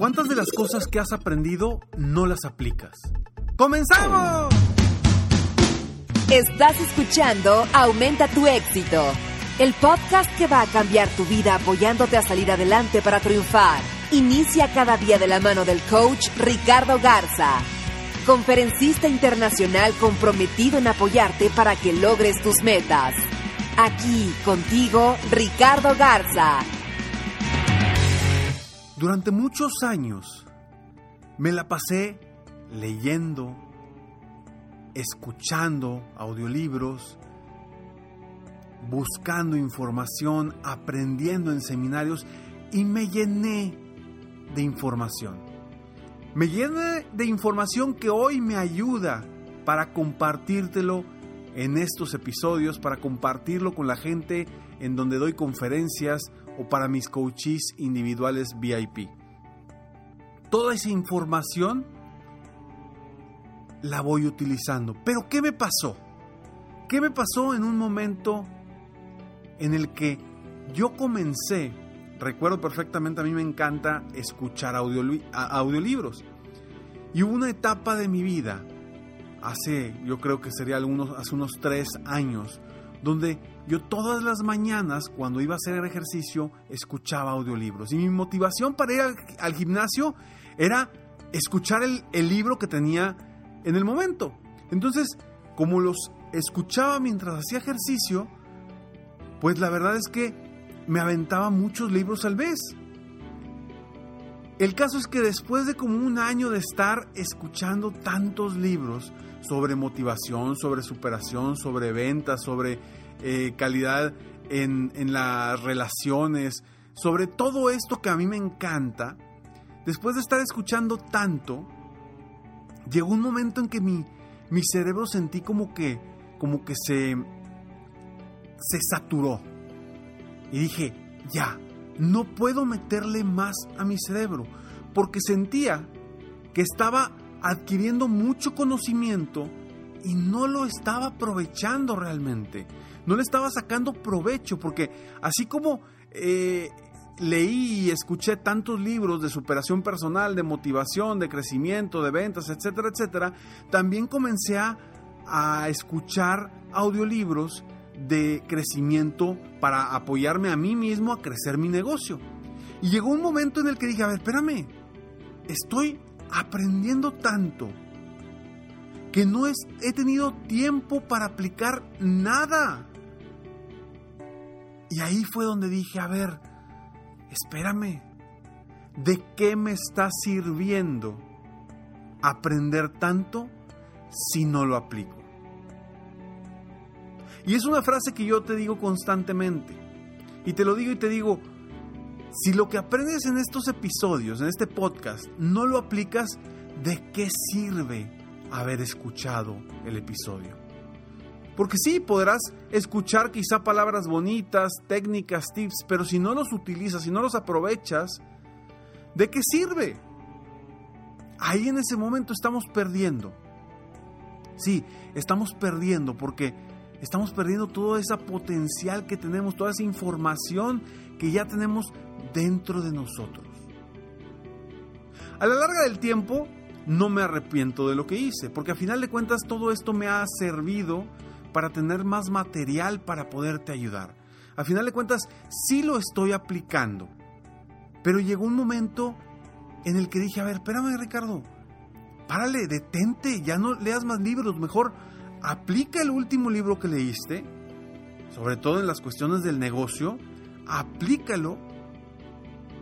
¿Cuántas de las cosas que has aprendido no las aplicas? ¡Comenzamos! Estás escuchando Aumenta tu éxito, el podcast que va a cambiar tu vida apoyándote a salir adelante para triunfar. Inicia cada día de la mano del coach Ricardo Garza, conferencista internacional comprometido en apoyarte para que logres tus metas. Aquí contigo, Ricardo Garza Durante muchos años me la pasé leyendo, escuchando audiolibros, buscando información, aprendiendo en seminarios y me llené de información. Me llené de información que hoy me ayuda para compartírtelo en estos episodios, para compartirlo con la gente en donde doy conferencias o para mis coaches individuales VIP. Toda esa información la voy utilizando. Pero ¿qué me pasó? ¿Qué me pasó en un momento en el que yo comencé? Recuerdo perfectamente, a mí me encanta escuchar audiolibros. Y hubo una etapa de mi vida, hace, yo creo que sería algunos, hace unos tres años, donde yo todas las mañanas, cuando iba a hacer ejercicio, escuchaba audiolibros. Y mi motivación para ir al, gimnasio era escuchar el, el libro que tenía en el momento. Entonces, como los escuchaba mientras hacía ejercicio, pues la verdad es que me aventaba muchos libros al vez. El caso es que después de como un año de estar escuchando tantos libros sobre motivación, sobre superación, sobre ventas, sobre eh, calidad en, en las relaciones, sobre todo esto que a mí me encanta, después de estar escuchando tanto, llegó un momento en que mi, mi cerebro sentí como que, como que se, se saturó. Y dije, ya, no puedo meterle más a mi cerebro, porque sentía que estaba adquiriendo mucho conocimiento y no lo estaba aprovechando realmente. No le estaba sacando provecho, porque así como eh, leí y escuché tantos libros de superación personal, de motivación, de crecimiento, de ventas, etcétera, etcétera, también comencé a, escuchar audiolibros de crecimiento para apoyarme a mí mismo a crecer mi negocio. Y llegó un momento en el que dije, a ver, espérame, estoy aprendiendo tanto que no he tenido tiempo para aplicar nada. Y ahí fue donde dije, a ver, espérame, ¿de qué me está sirviendo aprender tanto si no lo aplico? Y es una frase que yo te digo constantemente. Y te lo digo y te digo, si lo que aprendes en estos episodios, en este podcast, no lo aplicas, ¿de qué sirve haber escuchado el episodio? Porque sí, podrás escuchar quizá palabras bonitas, técnicas, tips, pero si no los utilizas, si no los aprovechas, ¿de qué sirve? Ahí en ese momento estamos perdiendo. Sí, estamos perdiendo porque estamos perdiendo todo ese potencial que tenemos, toda esa información que ya tenemos dentro de nosotros. A la larga del tiempo, no me arrepiento de lo que hice, porque a final de cuentas todo esto me ha servido para tener más material para poderte ayudar. A final de cuentas, sí lo estoy aplicando. Pero llegó un momento en el que dije, a ver, espérame Ricardo, párale, detente, ya no leas más libros, mejor aplica el último libro que leíste, sobre todo en las cuestiones del negocio, aplícalo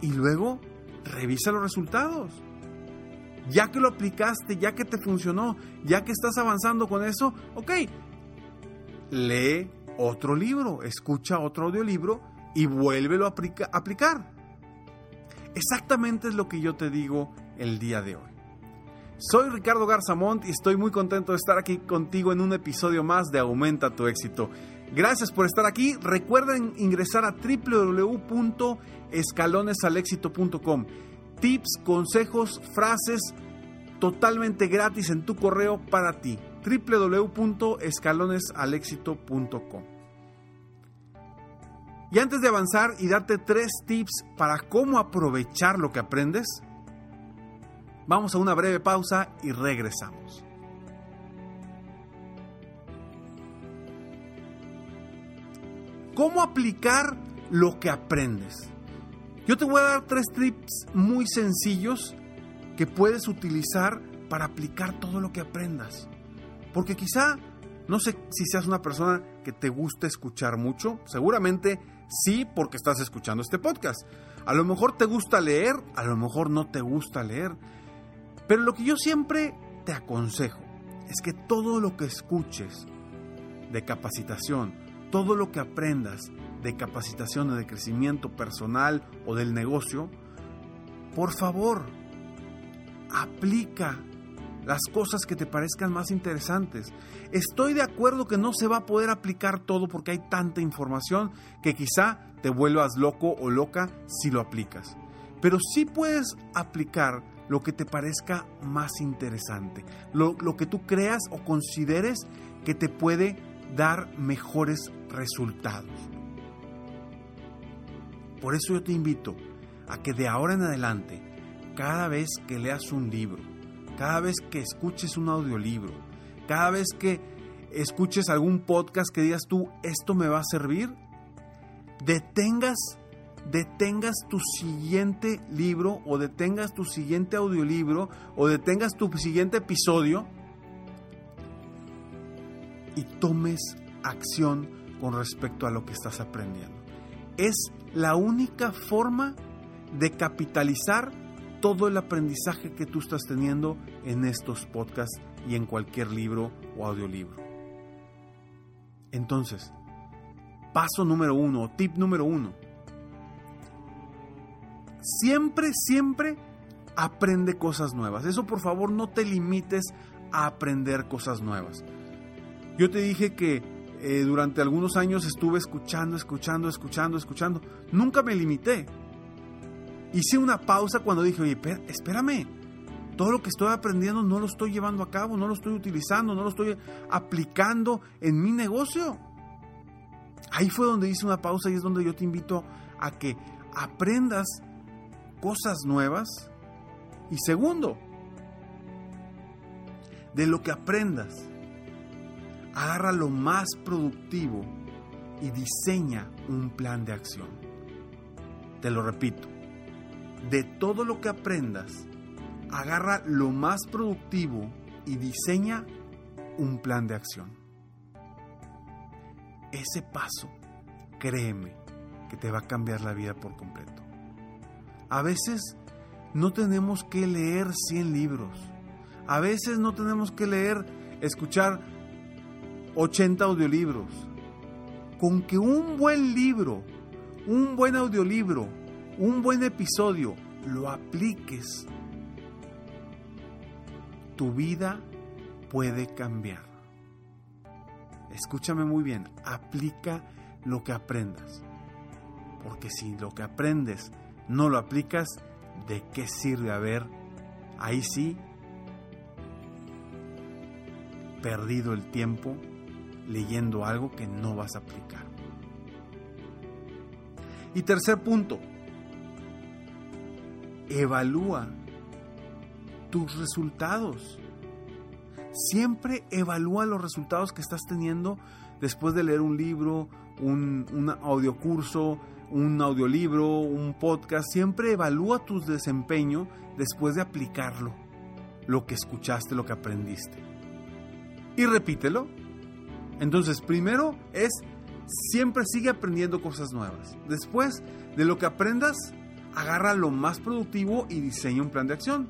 y luego revisa los resultados. Ya que lo aplicaste, ya que te funcionó, ya que estás avanzando con eso, ok, lee otro libro, escucha otro audiolibro y vuélvelo a aplicar. Exactamente es lo que yo te digo el día de hoy. Soy Ricardo Garzamont y estoy muy contento de estar aquí contigo en un episodio más de Aumenta tu éxito. Gracias por estar aquí. Recuerden ingresar a www.escalonesalexito.com. Tips, consejos, frases totalmente gratis en tu correo para ti. www.escalonesalexito.com. Y antes de avanzar y darte tres tips para cómo aprovechar lo que aprendes, vamos a una breve pausa y regresamos. ¿Cómo aplicar lo que aprendes? Yo te voy a dar tres tips muy sencillos que puedes utilizar para aplicar todo lo que aprendas. Porque quizá, no sé si seas una persona que te gusta escuchar mucho, seguramente Sí, porque estás escuchando este podcast. A lo mejor te gusta leer, a lo mejor no te gusta leer. Pero lo que yo siempre te aconsejo es que todo lo que escuches de capacitación, todo lo que aprendas de capacitación o de crecimiento personal o del negocio, por favor, aplica las cosas que te parezcan más interesantes. Estoy de acuerdo que no se va a poder aplicar todo porque hay tanta información que quizá te vuelvas loco o loca si lo aplicas. Pero sí puedes aplicar lo que te parezca más interesante, lo, lo que tú creas o consideres que te puede dar mejores resultados. Por eso yo te invito a que de ahora en adelante, cada vez que leas un libro, cada vez que escuches un audiolibro, cada vez que escuches algún podcast que digas tú, esto me va a servir, detengas, detengas tu siguiente libro o detengas tu siguiente audiolibro o detengas tu siguiente episodio y tomes acción con respecto a lo que estás aprendiendo. Es la única forma de capitalizar todo el aprendizaje que tú estás teniendo en estos podcasts y en cualquier libro o audiolibro. Entonces, paso número uno, tip número uno. Siempre, siempre aprende cosas nuevas. Eso por favor no te limites a aprender cosas nuevas. Yo te dije que eh, durante algunos años estuve escuchando, escuchando, escuchando, escuchando. Nunca me limité hice una pausa cuando dije, oye, espérame, todo lo que estoy aprendiendo no lo estoy llevando a cabo, no lo estoy utilizando, no lo estoy aplicando en mi negocio. Ahí fue donde hice una pausa y es donde yo te invito a que aprendas cosas nuevas. Y segundo, de lo que aprendas, agarra lo más productivo y diseña un plan de acción. Te lo repito, de todo lo que aprendas, agarra lo más productivo y diseña un plan de acción. Ese paso, créeme, que te va a cambiar la vida por completo. A veces no tenemos que leer 100 libros. A veces no tenemos que leer, escuchar 80 audiolibros. Con que un buen libro, un buen audiolibro, un buen episodio lo apliques, tu vida puede cambiar. Escúchame muy bien, aplica lo que aprendas. Porque si lo que aprendes no lo aplicas, ¿de qué sirve haber ahí sí perdido el tiempo leyendo algo que no vas a aplicar? Y tercer punto, evalúa tus resultados. Siempre evalúa los resultados que estás teniendo después de leer un libro un, audiocurso, un audiolibro, un podcast, siempre evalúa tu desempeño después de aplicarlo, lo que escuchaste, lo que aprendiste. Y repítelo. Entonces, primero es siempre sigue aprendiendo cosas nuevas. Después de lo que aprendas, agarra lo más productivo y diseña un plan de acción.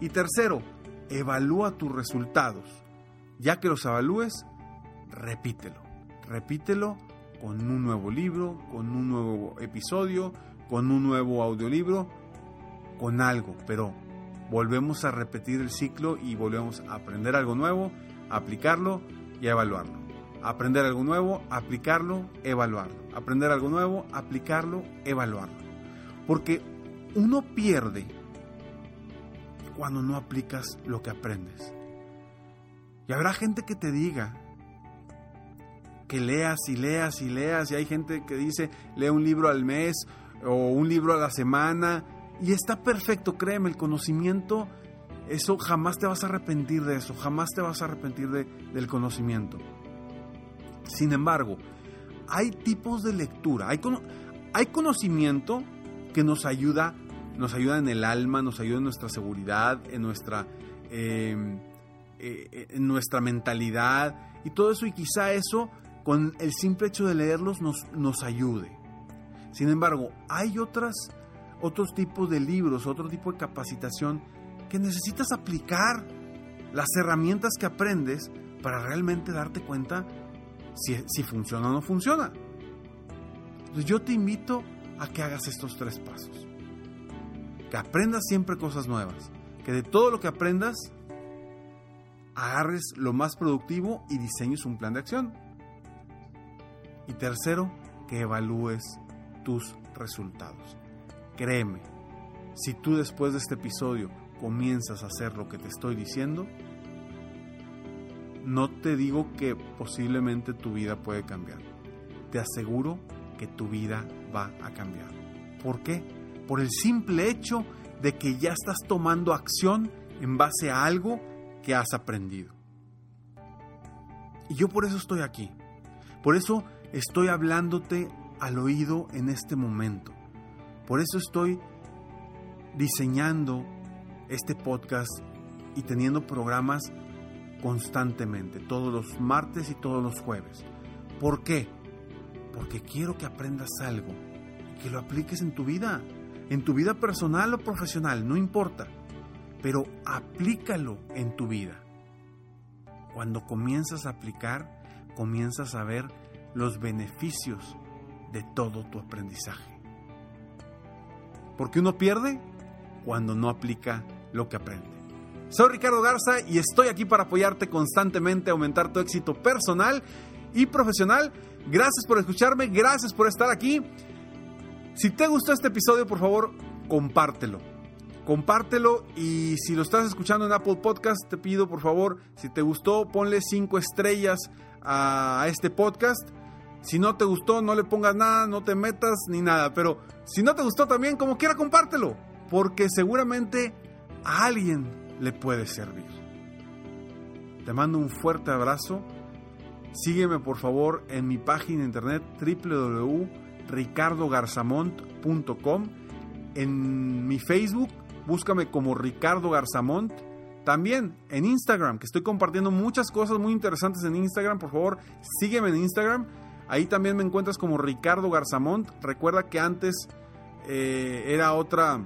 Y tercero, evalúa tus resultados. Ya que los evalúes, repítelo. Repítelo con un nuevo libro, con un nuevo episodio, con un nuevo audiolibro, con algo. Pero volvemos a repetir el ciclo y volvemos a aprender algo nuevo, aplicarlo y evaluarlo. Aprender algo nuevo, aplicarlo, evaluarlo. Aprender algo nuevo, aplicarlo, evaluarlo. Porque uno pierde cuando no aplicas lo que aprendes. Y habrá gente que te diga que leas y leas y leas y hay gente que dice lee un libro al mes o un libro a la semana y está perfecto, créeme, el conocimiento, eso jamás te vas a arrepentir de eso, jamás te vas a arrepentir de, del conocimiento. Sin embargo, hay tipos de lectura, hay, hay conocimiento que nos ayuda, nos ayuda en el alma, nos ayuda en nuestra seguridad, en nuestra, em, eh, en nuestra mentalidad y todo eso, y quizá eso, con el simple hecho de leerlos, nos, nos ayude. Sin embargo, hay otras, otros tipos de libros, otro tipo de capacitación que necesitas aplicar las herramientas que aprendes para realmente darte cuenta si, funciona o no funciona. Entonces yo te invito que hagas estos tres pasos. Que aprendas siempre cosas nuevas. Que de todo lo que aprendas, agarres lo más productivo y diseñes un plan de acción. Y tercero, que evalúes tus resultados. Créeme, si tú después de este episodio comienzas a hacer lo que te estoy diciendo, no te digo que posiblemente tu vida puede cambiar. Te aseguro que tu vida va a cambiar. ¿Por qué? Por el simple hecho de que ya estás tomando acción en base a algo que has aprendido. Y yo por eso estoy aquí. Por eso estoy hablándote al oído en este momento. Por eso estoy diseñando este podcast y teniendo programas constantemente, todos los martes y todos los jueves. ¿Por qué? Porque quiero que aprendas algo y que lo apliques en tu vida, en tu vida personal o profesional, no importa, pero aplícalo en tu vida. Cuando comienzas a aplicar, comienzas a ver los beneficios de todo tu aprendizaje. Porque uno pierde cuando no aplica lo que aprende. Soy Ricardo Garza y estoy aquí para apoyarte constantemente a aumentar tu éxito personal y profesional. Gracias por escucharme, gracias por estar aquí. Si te gustó este episodio, por favor, compártelo. Compártelo y si lo estás escuchando en Apple Podcast, te pido por favor, si te gustó, ponle cinco estrellas a este podcast. Si no te gustó, no le pongas nada, no te metas ni nada. Pero si no te gustó también, como quiera, compártelo. Porque seguramente a alguien le puede servir. Te mando un fuerte abrazo. Sígueme por favor en mi página internet www.ricardogarzamont.com. En mi Facebook, búscame como Ricardo Garzamont. También en Instagram, que estoy compartiendo muchas cosas muy interesantes en Instagram. Por favor, sígueme en Instagram. Ahí también me encuentras como Ricardo Garzamont. Recuerda que antes eh, era otra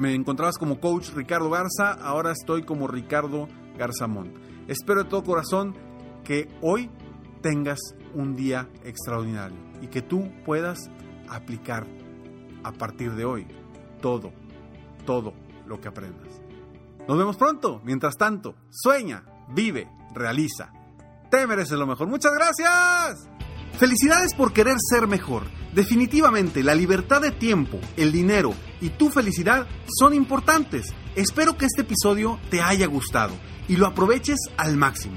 me encontrabas como coach Ricardo Garza, ahora estoy como Ricardo Garzamont. Espero de todo corazón que hoy tengas un día extraordinario y que tú puedas aplicar a partir de hoy todo, todo lo que aprendas. Nos vemos pronto. Mientras tanto, sueña, vive, realiza. Te mereces lo mejor. Muchas gracias. Felicidades por querer ser mejor. Definitivamente, la libertad de tiempo, el dinero y tu felicidad son importantes. Espero que este episodio te haya gustado y lo aproveches al máximo.